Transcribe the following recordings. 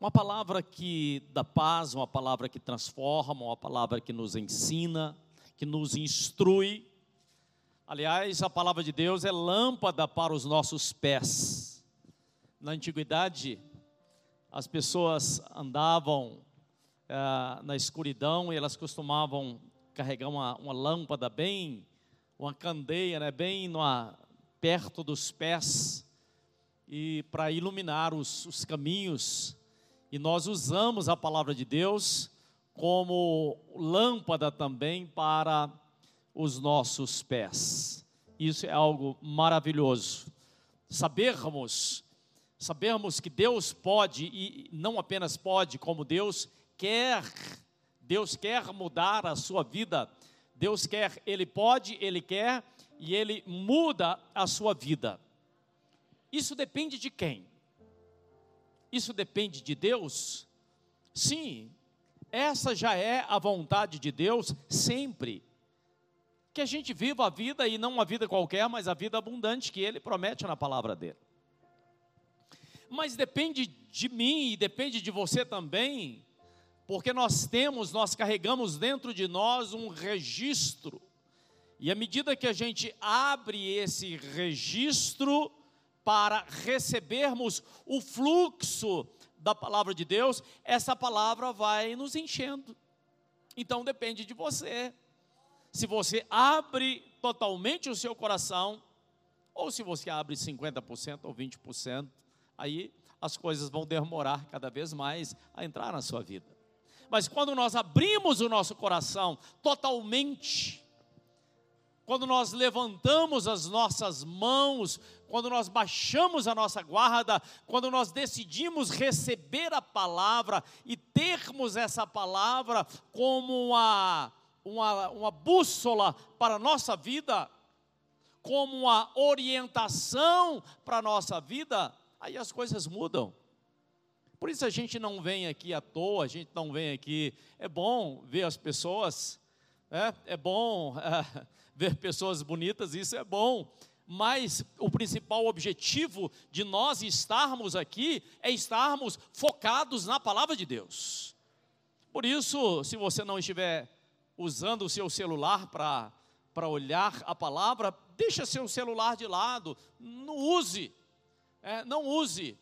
Uma palavra que dá paz, uma palavra que transforma, uma palavra que nos ensina, que nos instrui. Aliás, a palavra de Deus é lâmpada para os nossos pés. Na antiguidade, as pessoas andavam eh, na escuridão e elas costumavam carregar uma, uma lâmpada bem, uma candeia, né, bem numa, perto dos pés, e para iluminar os, os caminhos e nós usamos a palavra de Deus como lâmpada também para os nossos pés. Isso é algo maravilhoso. Sabermos, sabermos que Deus pode e não apenas pode, como Deus quer. Deus quer mudar a sua vida. Deus quer, ele pode, ele quer e ele muda a sua vida. Isso depende de quem? Isso depende de Deus? Sim, essa já é a vontade de Deus sempre. Que a gente viva a vida e não uma vida qualquer, mas a vida abundante que Ele promete na palavra dele. Mas depende de mim e depende de você também, porque nós temos, nós carregamos dentro de nós um registro. E à medida que a gente abre esse registro, para recebermos o fluxo da palavra de Deus, essa palavra vai nos enchendo. Então depende de você. Se você abre totalmente o seu coração, ou se você abre 50% ou 20%, aí as coisas vão demorar cada vez mais a entrar na sua vida. Mas quando nós abrimos o nosso coração totalmente, quando nós levantamos as nossas mãos, quando nós baixamos a nossa guarda, quando nós decidimos receber a palavra e termos essa palavra como uma, uma, uma bússola para a nossa vida, como uma orientação para a nossa vida, aí as coisas mudam. Por isso a gente não vem aqui à toa, a gente não vem aqui. É bom ver as pessoas, é, é bom. É, ver pessoas bonitas, isso é bom. Mas o principal objetivo de nós estarmos aqui é estarmos focados na palavra de Deus. Por isso, se você não estiver usando o seu celular para para olhar a palavra, deixa seu celular de lado, não use, é, não use.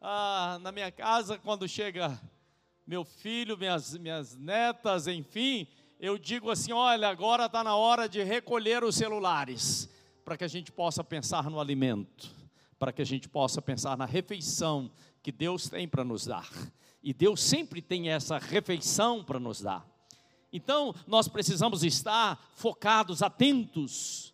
Ah, na minha casa, quando chega meu filho, minhas, minhas netas, enfim, eu digo assim: olha, agora está na hora de recolher os celulares, para que a gente possa pensar no alimento, para que a gente possa pensar na refeição que Deus tem para nos dar. E Deus sempre tem essa refeição para nos dar. Então, nós precisamos estar focados, atentos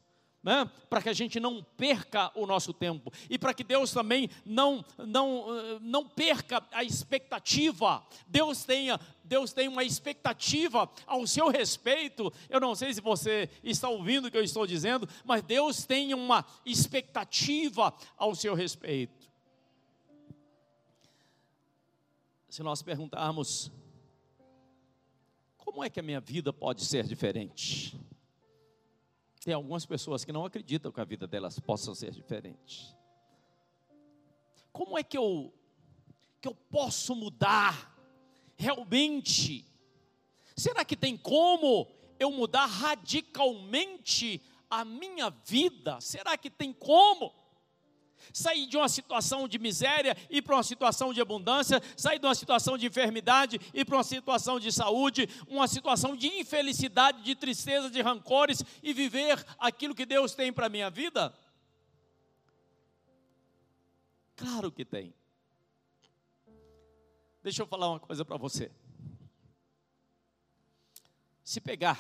né? para que a gente não perca o nosso tempo e para que Deus também não, não, eh, não perca a expectativa. Deus tenha, Deus tem uma expectativa ao seu respeito. Eu não sei se você está ouvindo o que eu estou dizendo, mas Deus tem uma expectativa ao seu respeito. Se nós perguntarmos, como é que a minha vida pode ser diferente? Tem algumas pessoas que não acreditam que a vida delas possa ser diferente. Como é que eu que eu posso mudar realmente? Será que tem como eu mudar radicalmente a minha vida? Será que tem como? Sair de uma situação de miséria e para uma situação de abundância, sair de uma situação de enfermidade e para uma situação de saúde, uma situação de infelicidade, de tristeza, de rancores e viver aquilo que Deus tem para a minha vida? Claro que tem. Deixa eu falar uma coisa para você. Se pegar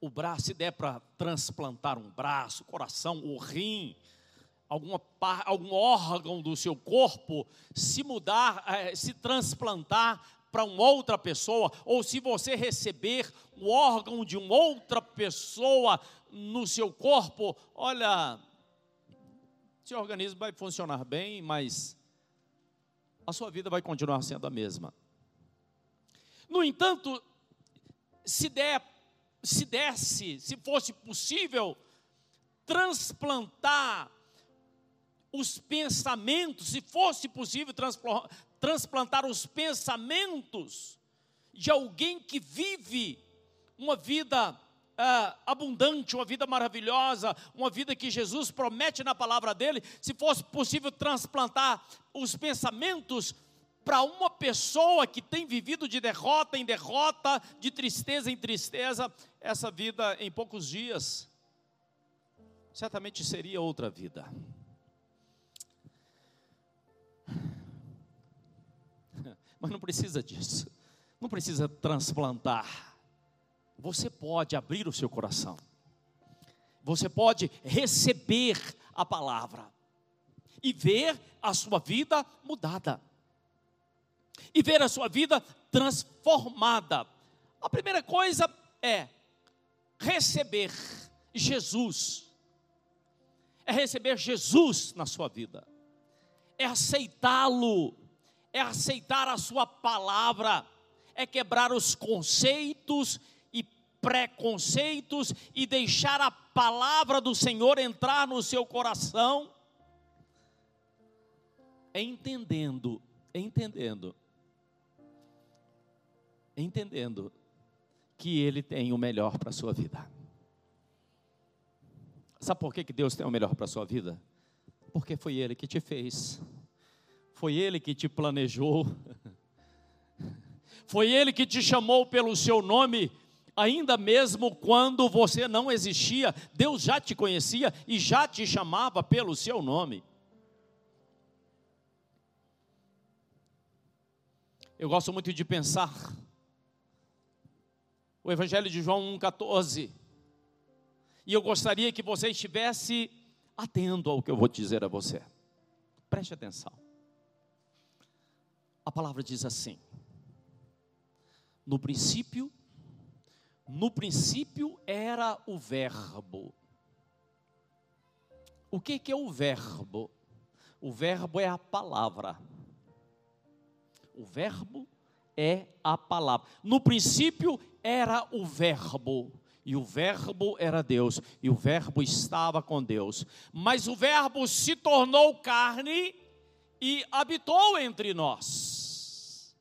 o braço, se der para transplantar um braço, coração, o rim, alguma, algum órgão do seu corpo se mudar, eh, se transplantar para uma outra pessoa, ou se você receber o órgão de uma outra pessoa no seu corpo, olha, seu organismo vai funcionar bem, mas a sua vida vai continuar sendo a mesma. No entanto, se der, se desse, se fosse possível transplantar os pensamentos, se fosse possível transplantar os pensamentos de alguém que vive uma vida uh, abundante, uma vida maravilhosa, uma vida que Jesus promete na palavra dele, se fosse possível transplantar os pensamentos para uma pessoa que tem vivido de derrota em derrota, de tristeza em tristeza, essa vida em poucos dias, certamente seria outra vida. Mas não precisa disso, não precisa transplantar. Você pode abrir o seu coração, você pode receber a palavra e ver a sua vida mudada, e ver a sua vida transformada. A primeira coisa é receber Jesus, é receber Jesus na sua vida, é aceitá-lo, é aceitar a sua palavra, é quebrar os conceitos preconceitos e deixar a palavra do Senhor entrar no seu coração, entendendo, entendendo, entendendo que Ele tem o melhor para a sua vida. Sabe por que Deus tem o melhor para a sua vida? Porque foi Ele que te fez, foi Ele que te planejou, foi Ele que te chamou pelo seu nome ainda mesmo quando você não existia, Deus já te conhecia e já te chamava pelo seu nome. Eu gosto muito de pensar o Evangelho de João 1,14. E eu gostaria que você estivesse atento ao que eu vou dizer a você. Preste atenção. A palavra diz assim: No princípio no princípio era o Verbo. O que, que é o Verbo? O Verbo é a palavra. O Verbo é a palavra. No princípio era o Verbo. E o Verbo era Deus. E o Verbo estava com Deus. Mas o Verbo se tornou carne e habitou entre nós.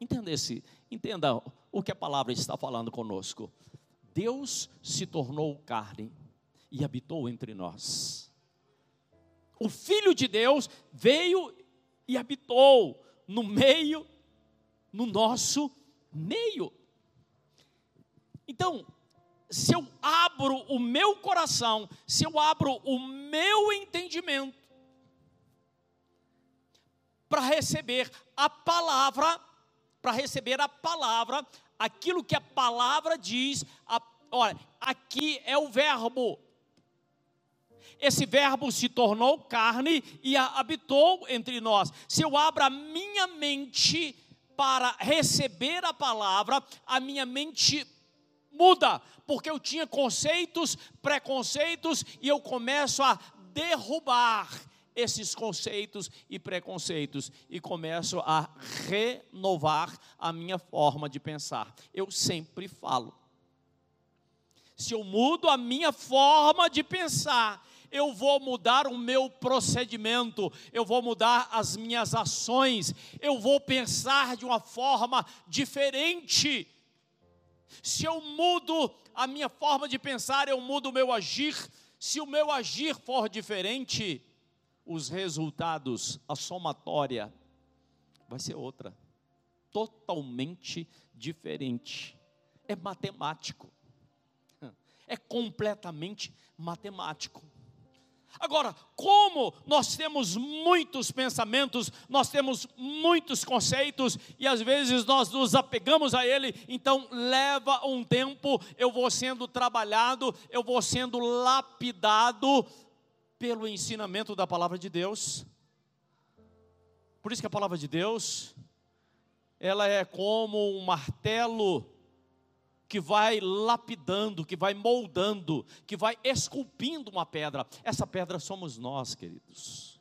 Entenda, entenda o que a palavra está falando conosco. Deus se tornou carne e habitou entre nós. O Filho de Deus veio e habitou no meio, no nosso meio. Então, se eu abro o meu coração, se eu abro o meu entendimento para receber a palavra, para receber a palavra, aquilo que a palavra diz. A, olha, aqui é o verbo. Esse verbo se tornou carne e habitou entre nós. Se eu abro a minha mente para receber a palavra, a minha mente muda, porque eu tinha conceitos, preconceitos e eu começo a derrubar esses conceitos e preconceitos e começo a renovar a minha forma de pensar. Eu sempre falo. Se eu mudo a minha forma de pensar, eu vou mudar o meu procedimento, eu vou mudar as minhas ações, eu vou pensar de uma forma diferente. Se eu mudo a minha forma de pensar, eu mudo o meu agir. Se o meu agir for diferente, os resultados, a somatória, vai ser outra, totalmente diferente. É matemático, é completamente matemático. Agora, como nós temos muitos pensamentos, nós temos muitos conceitos e às vezes nós nos apegamos a ele, então leva um tempo, eu vou sendo trabalhado, eu vou sendo lapidado pelo ensinamento da palavra de Deus. Por isso que a palavra de Deus, ela é como um martelo que vai lapidando, que vai moldando, que vai esculpindo uma pedra. Essa pedra somos nós, queridos.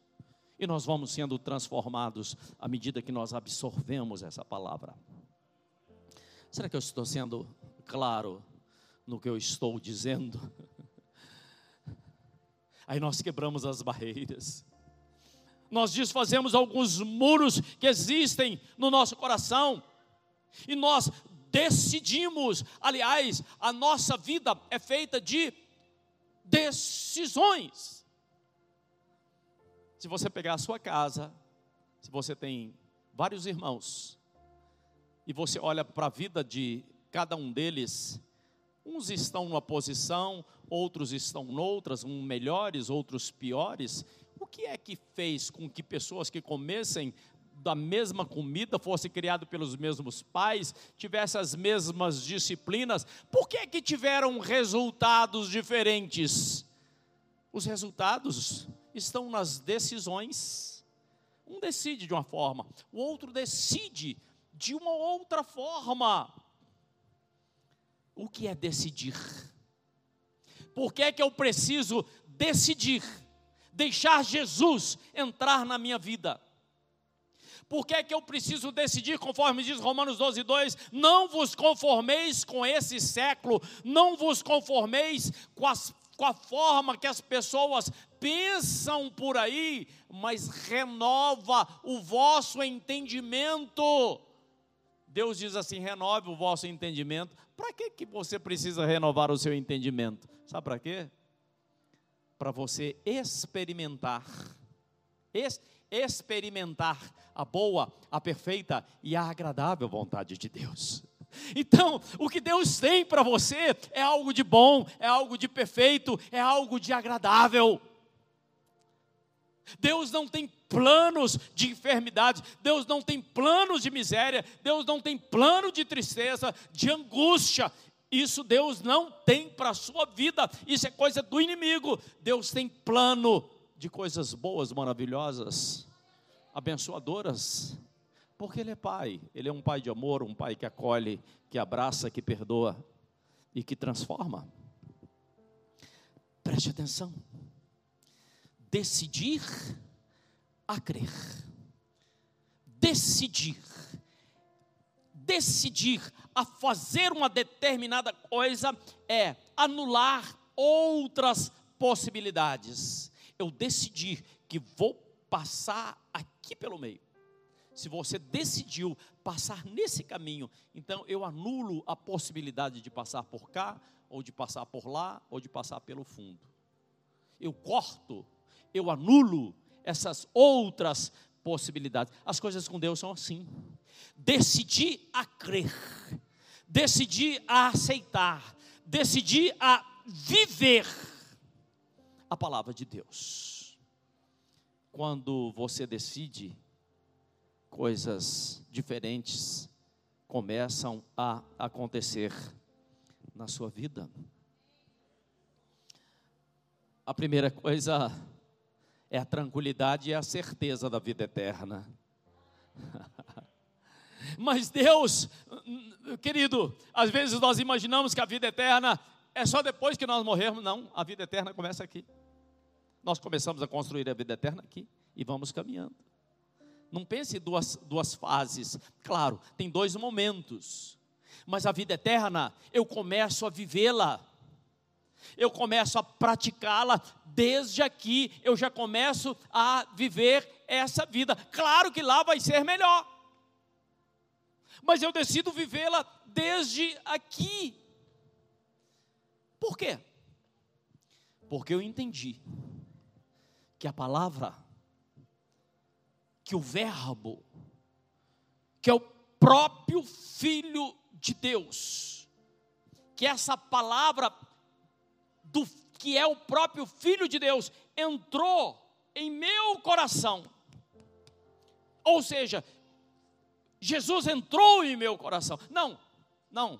E nós vamos sendo transformados à medida que nós absorvemos essa palavra. Será que eu estou sendo claro no que eu estou dizendo? Aí nós quebramos as barreiras. Nós desfazemos alguns muros que existem no nosso coração. E nós decidimos, aliás, a nossa vida é feita de decisões. Se você pegar a sua casa, se você tem vários irmãos, e você olha para a vida de cada um deles, uns estão numa posição, outros estão noutras, uns melhores, outros piores. O que é que fez com que pessoas que comessem da mesma comida, fossem criados pelos mesmos pais, tivessem as mesmas disciplinas, por que que tiveram resultados diferentes? Os resultados estão nas decisões. Um decide de uma forma, o outro decide de uma outra forma. O que é decidir? Por que é que eu preciso decidir? Deixar Jesus entrar na minha vida. Por que é que eu preciso decidir, conforme diz Romanos 12, 2? Não vos conformeis com esse século, não vos conformeis com, as, com a forma que as pessoas pensam por aí, mas renova o vosso entendimento. Deus diz assim: renove o vosso entendimento. Para que, que você precisa renovar o seu entendimento? Sabe para quê? Para você experimentar, es, experimentar a boa, a perfeita e a agradável vontade de Deus. Então, o que Deus tem para você é algo de bom, é algo de perfeito, é algo de agradável. Deus não tem planos de enfermidade, Deus não tem planos de miséria, Deus não tem plano de tristeza, de angústia. Isso Deus não tem para a sua vida, isso é coisa do inimigo. Deus tem plano de coisas boas, maravilhosas, abençoadoras, porque Ele é Pai, Ele é um Pai de amor, um Pai que acolhe, que abraça, que perdoa e que transforma. Preste atenção decidir a crer. Decidir. Decidir a fazer uma determinada coisa é anular outras possibilidades. Eu decidir que vou passar aqui pelo meio. Se você decidiu passar nesse caminho, então eu anulo a possibilidade de passar por cá, ou de passar por lá, ou de passar pelo fundo. Eu corto eu anulo essas outras possibilidades. As coisas com Deus são assim. Decidi a crer, decidi a aceitar, decidi a viver a palavra de Deus. Quando você decide, coisas diferentes começam a acontecer na sua vida. A primeira coisa é a tranquilidade e a certeza da vida eterna. Mas Deus, querido, às vezes nós imaginamos que a vida eterna é só depois que nós morrermos. Não, a vida eterna começa aqui. Nós começamos a construir a vida eterna aqui e vamos caminhando. Não pense em duas, duas fases. Claro, tem dois momentos. Mas a vida eterna, eu começo a vivê-la eu começo a praticá-la desde aqui, eu já começo a viver essa vida. Claro que lá vai ser melhor, mas eu decido vivê-la desde aqui. Por quê? Porque eu entendi que a palavra, que o Verbo, que é o próprio Filho de Deus, que essa palavra do que é o próprio Filho de Deus, entrou em meu coração. Ou seja, Jesus entrou em meu coração. Não, não.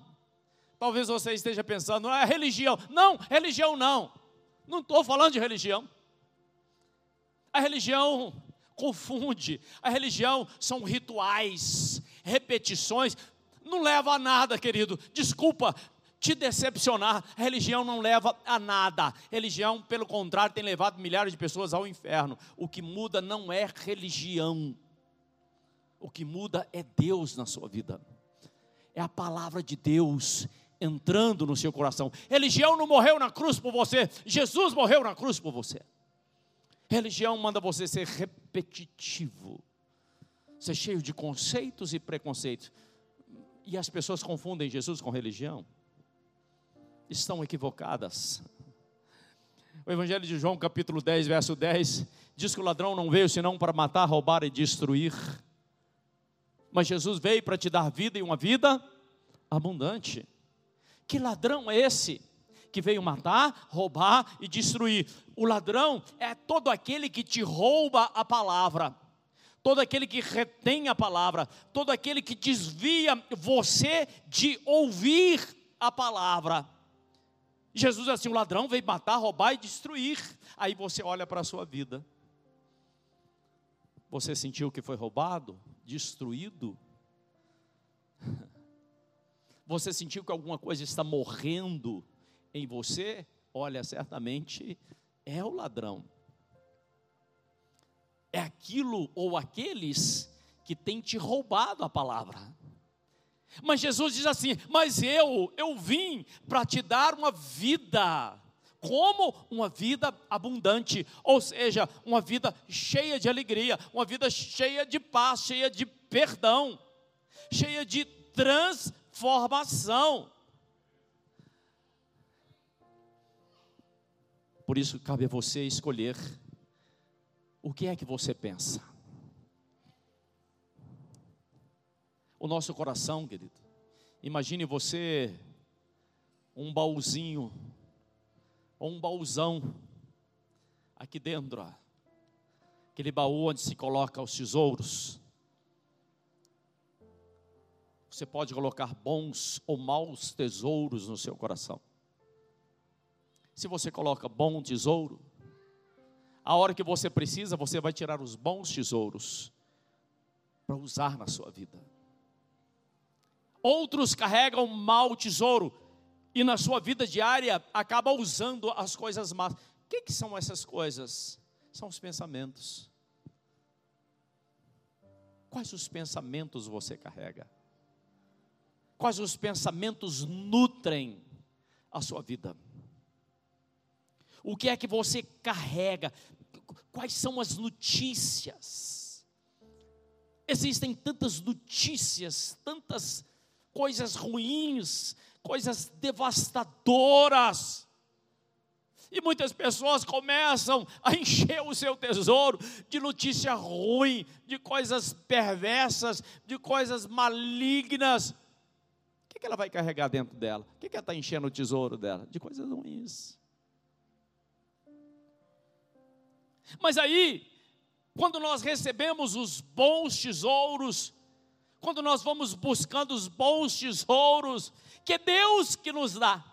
Talvez você esteja pensando, ah, é religião. Não, religião não. Não estou falando de religião. A religião confunde. A religião são rituais, repetições. Não leva a nada, querido. Desculpa, te decepcionar. Religião não leva a nada. Religião, pelo contrário, tem levado milhares de pessoas ao inferno. O que muda não é religião. O que muda é Deus na sua vida. É a palavra de Deus entrando no seu coração. Religião não morreu na cruz por você. Jesus morreu na cruz por você. Religião manda você ser repetitivo, ser cheio de conceitos e preconceitos. E as pessoas confundem Jesus com religião. Estão equivocadas. O Evangelho de João, capítulo 10, verso 10, diz que o ladrão não veio senão para matar, roubar e destruir. Mas Jesus veio para te dar vida e uma vida abundante. Que ladrão é esse? Que veio matar, roubar e destruir. O ladrão é todo aquele que te rouba a palavra, todo aquele que retém a palavra, todo aquele que desvia você de ouvir a palavra. Jesus assim: o ladrão veio matar, roubar e destruir. Aí você olha para a sua vida. Você sentiu que foi roubado, destruído? Você sentiu que alguma coisa está morrendo em você? Olha, certamente é o ladrão. É aquilo ou aqueles que têm te roubado a palavra. Mas Jesus diz assim: Mas eu, eu vim para te dar uma vida como uma vida abundante, ou seja, uma vida cheia de alegria, uma vida cheia de paz, cheia de perdão, cheia de transformação. Por isso cabe a você escolher o que é que você pensa. O nosso coração, querido. Imagine você um baúzinho ou um baúzão aqui dentro, ó. aquele baú onde se coloca os tesouros. Você pode colocar bons ou maus tesouros no seu coração. Se você coloca bom tesouro, a hora que você precisa, você vai tirar os bons tesouros para usar na sua vida. Outros carregam mau tesouro, e na sua vida diária acaba usando as coisas más. O que, que são essas coisas? São os pensamentos. Quais os pensamentos você carrega? Quais os pensamentos nutrem a sua vida? O que é que você carrega? Quais são as notícias? Existem tantas notícias, tantas coisas ruins, coisas devastadoras. E muitas pessoas começam a encher o seu tesouro de notícia ruim, de coisas perversas, de coisas malignas. O que, ela vai carregar dentro dela? O que, ela está enchendo o tesouro dela? De coisas ruins. Mas aí, quando nós recebemos os bons tesouros, quando nós vamos buscando os bons tesouros, que é Deus que nos dá,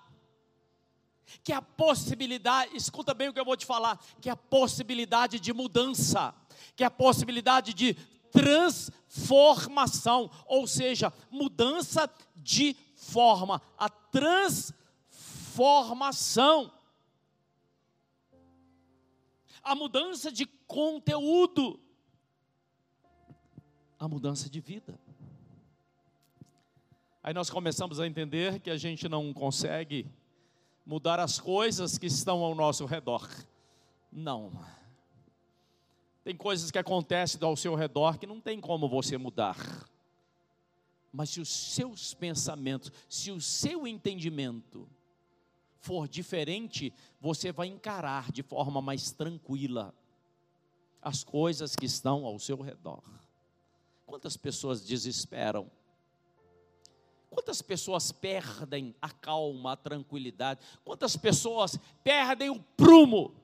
que é a possibilidade, escuta bem o que eu vou te falar, que é a possibilidade de mudança, que é a possibilidade de transformação, ou seja, mudança de forma, a transformação, a mudança de conteúdo, a mudança de vida. Aí nós começamos a entender que a gente não consegue mudar as coisas que estão ao nosso redor. Não. Tem coisas que acontecem ao seu redor que não tem como você mudar. Mas se os seus pensamentos, se o seu entendimento for diferente, você vai encarar de forma mais tranquila as coisas que estão ao seu redor. Quantas pessoas desesperam? Quantas pessoas perdem a calma, a tranquilidade? Quantas pessoas perdem o prumo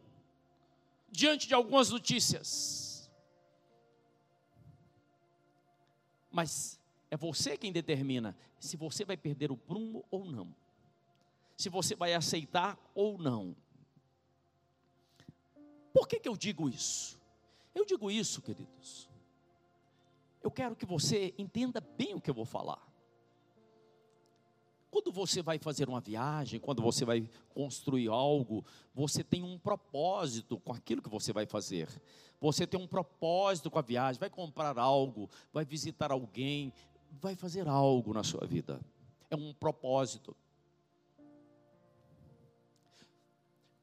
diante de algumas notícias? Mas é você quem determina se você vai perder o prumo ou não. Se você vai aceitar ou não. Por que, que eu digo isso? Eu digo isso, queridos. Eu quero que você entenda bem o que eu vou falar. Quando você vai fazer uma viagem, quando você vai construir algo, você tem um propósito com aquilo que você vai fazer. Você tem um propósito com a viagem, vai comprar algo, vai visitar alguém, vai fazer algo na sua vida. É um propósito.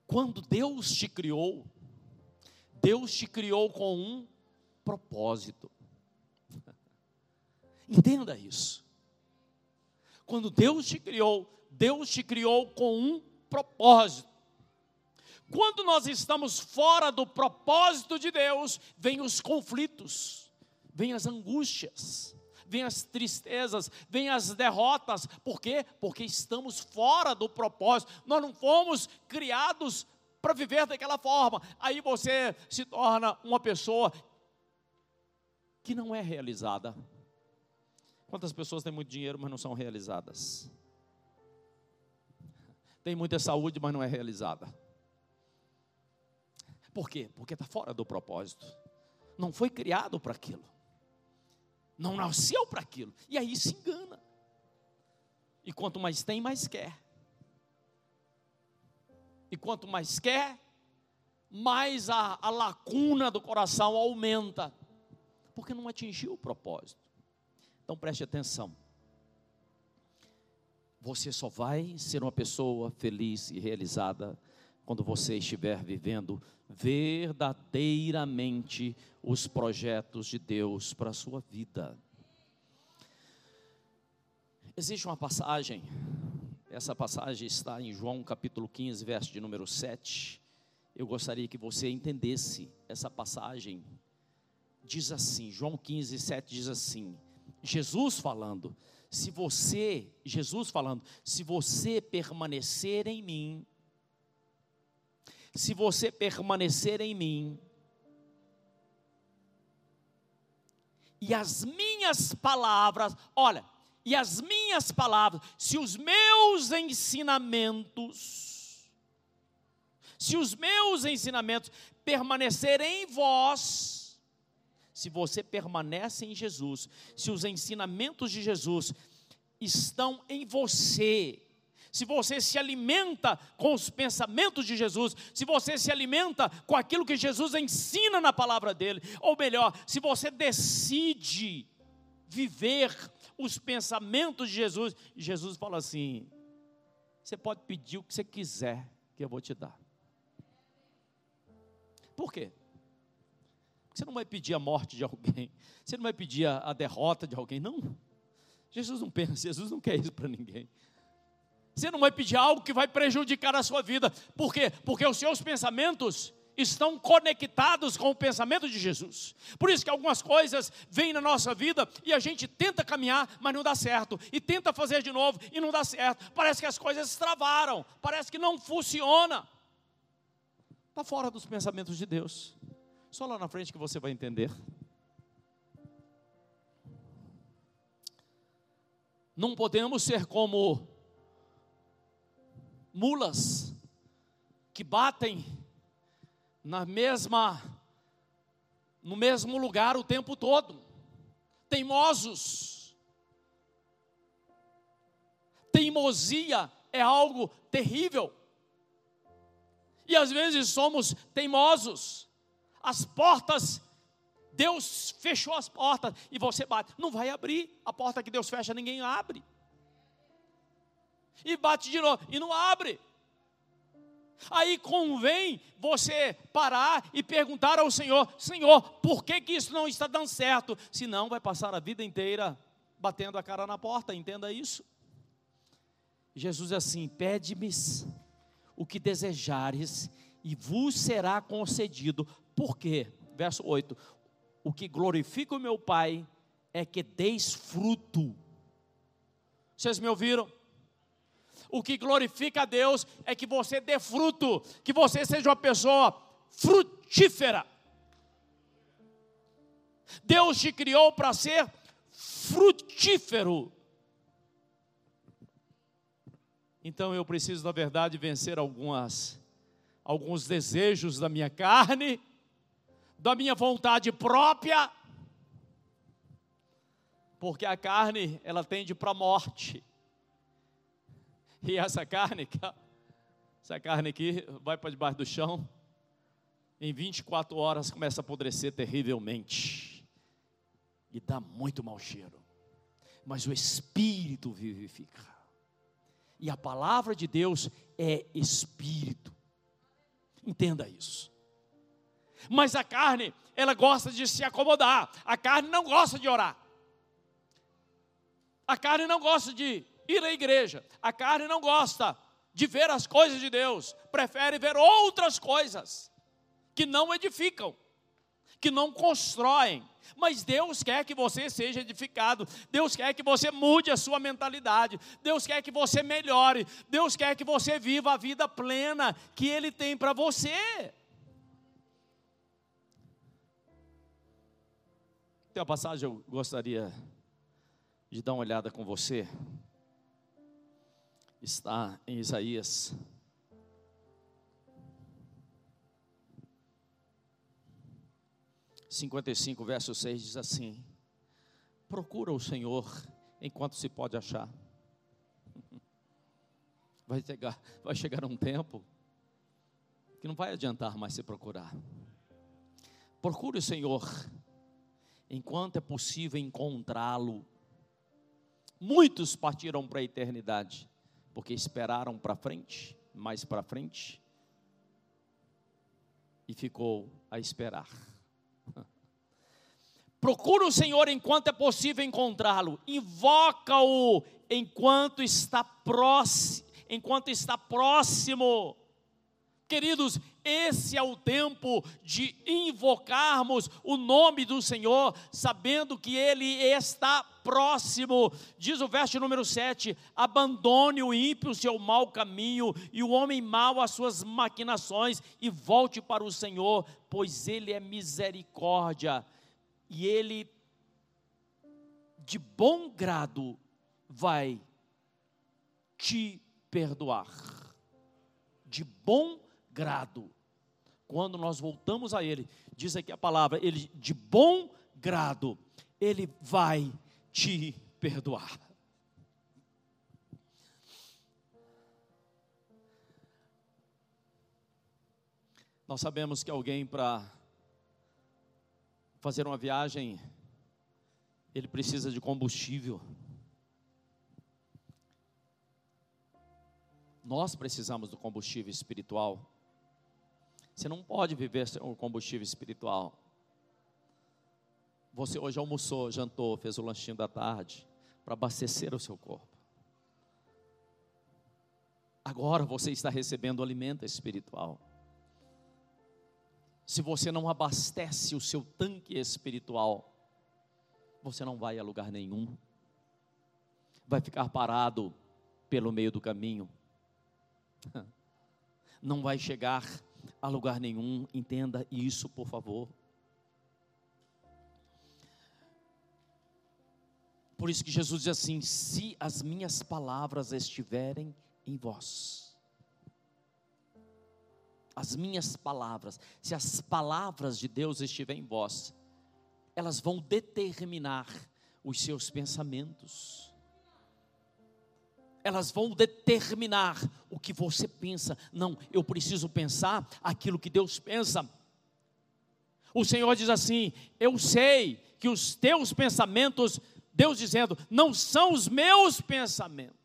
Quando Deus te criou, Deus te criou com um propósito. Entenda isso. Quando Deus te criou, Deus te criou com um propósito. Quando nós estamos fora do propósito de Deus, vem os conflitos, vem as angústias, vem as tristezas, vem as derrotas. Por quê? Porque estamos fora do propósito. Nós não fomos criados para viver daquela forma. Aí você se torna uma pessoa que não é realizada. Quantas pessoas têm muito dinheiro, mas não são realizadas? Tem muita saúde, mas não é realizada. Por quê? Porque está fora do propósito. Não foi criado para aquilo. Não nasceu para aquilo. E aí se engana. E quanto mais tem, mais quer. E quanto mais quer, mais a, a lacuna do coração aumenta. Porque não atingiu o propósito. Então preste atenção. Você só vai ser uma pessoa feliz e realizada quando você estiver vivendo verdadeiramente os projetos de Deus para a sua vida. Existe uma passagem, essa passagem está em João capítulo 15, verso de número 7. Eu gostaria que você entendesse essa passagem. Diz assim, João 15, 7 diz assim: Jesus falando, se você, Jesus falando, se você permanecer em mim, se você permanecer em mim, e as minhas palavras, olha, e as minhas palavras, se os meus ensinamentos, se os meus ensinamentos permanecerem em vós, se você permanece em Jesus, se os ensinamentos de Jesus estão em você, se você se alimenta com os pensamentos de Jesus, se você se alimenta com aquilo que Jesus ensina na palavra dele, ou melhor, se você decide viver os pensamentos de Jesus, Jesus fala assim: você pode pedir o que você quiser, que eu vou te dar. Por quê? Você não vai pedir a morte de alguém, você não vai pedir a, a derrota de alguém, não. Jesus não pensa, Jesus não quer isso para ninguém. Você não vai pedir algo que vai prejudicar a sua vida, por quê? Porque os seus pensamentos estão conectados com o pensamento de Jesus. Por isso que algumas coisas vêm na nossa vida e a gente tenta caminhar, mas não dá certo, e tenta fazer de novo e não dá certo. Parece que as coisas travaram, parece que não funciona. Está fora dos pensamentos de Deus. Só lá na frente que você vai entender. Não podemos ser como mulas que batem na mesma no mesmo lugar o tempo todo. Teimosos. Teimosia é algo terrível. E às vezes somos teimosos as portas, Deus fechou as portas e você bate. Não vai abrir. A porta que Deus fecha, ninguém abre. E bate de novo e não abre. Aí convém você parar e perguntar ao Senhor: Senhor, por que, que isso não está dando certo? Senão vai passar a vida inteira batendo a cara na porta, entenda isso. Jesus é assim: pede-me o que desejares e vos será concedido. Por quê? Verso 8: O que glorifica o meu Pai é que deis fruto. Vocês me ouviram? O que glorifica a Deus é que você dê fruto, que você seja uma pessoa frutífera. Deus te criou para ser frutífero. Então eu preciso, na verdade, vencer algumas alguns desejos da minha carne da minha vontade própria, porque a carne, ela tende para a morte. E essa carne, essa carne aqui vai para debaixo do chão, em 24 horas começa a apodrecer terrivelmente. E dá muito mau cheiro. Mas o Espírito vivifica. E a palavra de Deus é Espírito. Entenda isso. Mas a carne, ela gosta de se acomodar. A carne não gosta de orar. A carne não gosta de ir à igreja. A carne não gosta de ver as coisas de Deus. Prefere ver outras coisas que não edificam, que não constroem. Mas Deus quer que você seja edificado. Deus quer que você mude a sua mentalidade. Deus quer que você melhore. Deus quer que você viva a vida plena que Ele tem para você. Tem uma passagem eu gostaria de dar uma olhada com você. Está em Isaías. Cinquenta e cinco, verso 6 diz assim: Procura o Senhor enquanto se pode achar. Vai chegar, vai chegar um tempo que não vai adiantar mais se procurar. Procure o Senhor enquanto é possível encontrá-lo. Muitos partiram para a eternidade, porque esperaram para frente, mais para frente, e ficou a esperar. Procura o Senhor enquanto é possível encontrá-lo, invoca-o enquanto está próximo, enquanto está próximo. Queridos, esse é o tempo de invocarmos o nome do Senhor, sabendo que Ele está próximo. Diz o verso número 7: abandone o ímpio seu mau caminho, e o homem mau as suas maquinações, e volte para o Senhor, pois Ele é misericórdia, e Ele de bom grado vai te perdoar. De bom grado. Quando nós voltamos a Ele, diz aqui a palavra, Ele de bom grado, Ele vai te perdoar. Nós sabemos que alguém para fazer uma viagem, ele precisa de combustível. Nós precisamos do combustível espiritual. Você não pode viver sem o combustível espiritual. Você hoje almoçou, jantou, fez o lanchinho da tarde para abastecer o seu corpo. Agora você está recebendo alimento espiritual. Se você não abastece o seu tanque espiritual, você não vai a lugar nenhum. Vai ficar parado pelo meio do caminho. Não vai chegar a lugar nenhum. Entenda isso, por favor. Por isso que Jesus diz assim: se as minhas palavras estiverem em vós, as minhas palavras, se as palavras de Deus estiverem em vós, elas vão determinar os seus pensamentos elas vão determinar o que você pensa. Não, eu preciso pensar aquilo que Deus pensa. O Senhor diz assim: Eu sei que os teus pensamentos, Deus dizendo, não são os meus pensamentos.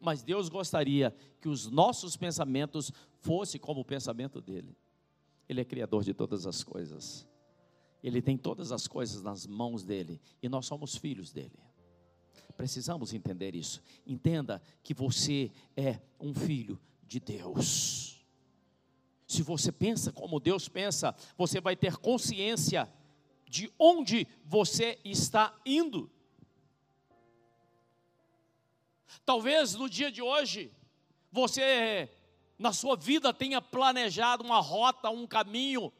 Mas Deus gostaria que os nossos pensamentos fossem como o pensamento dele. Ele é criador de todas as coisas. Ele tem todas as coisas nas mãos dele e nós somos filhos dele. Precisamos entender isso. Entenda que você é um filho de Deus. Se você pensa como Deus pensa, você vai ter consciência de onde você está indo. Talvez no dia de hoje, você, na sua vida, tenha planejado uma rota, um caminho,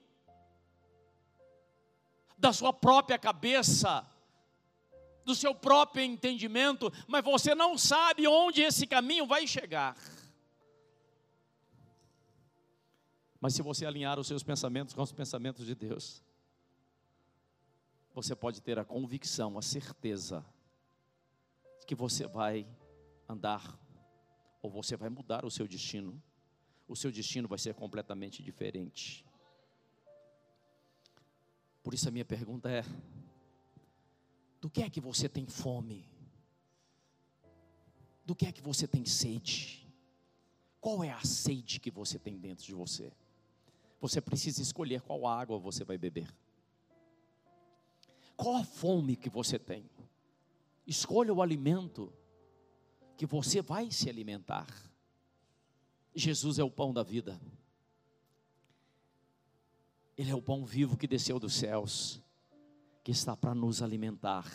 da sua própria cabeça, do seu próprio entendimento, mas você não sabe onde esse caminho vai chegar. Mas se você alinhar os seus pensamentos com os pensamentos de Deus, você pode ter a convicção, a certeza, que você vai andar, ou você vai mudar o seu destino. O seu destino vai ser completamente diferente. Por isso a minha pergunta é: do que é que você tem fome? Do que é que você tem sede? Qual é a sede que você tem dentro de você? Você precisa escolher qual água você vai beber. Qual a fome que você tem? Escolha o alimento que você vai se alimentar. Jesus é o pão da vida. Ele é o pão vivo que desceu dos céus, que está para nos alimentar,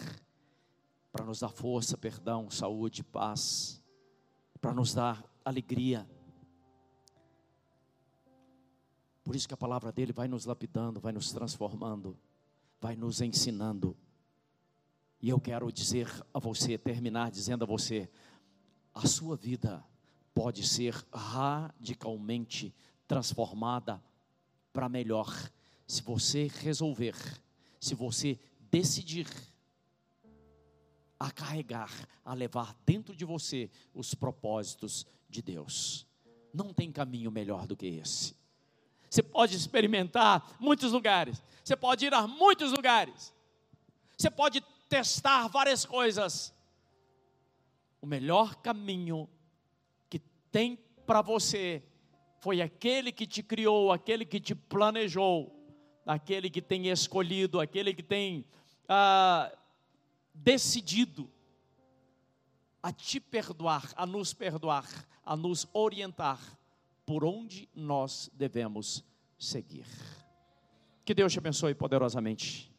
para nos dar força, perdão, saúde, paz, para nos dar alegria. Por isso que a palavra dele vai nos lapidando, vai nos transformando, vai nos ensinando. E eu quero dizer a você, terminar dizendo a você: a sua vida pode ser radicalmente transformada para melhor, se você resolver, se você decidir a carregar, a levar dentro de você os propósitos de Deus. Não tem caminho melhor do que esse. Você pode experimentar muitos lugares, você pode ir a muitos lugares, você pode testar várias coisas. O melhor caminho tem para você foi aquele que te criou, aquele que te planejou, aquele que tem escolhido, aquele que tem ah, decidido a te perdoar, a nos perdoar, a nos orientar por onde nós devemos seguir. Que Deus te abençoe poderosamente.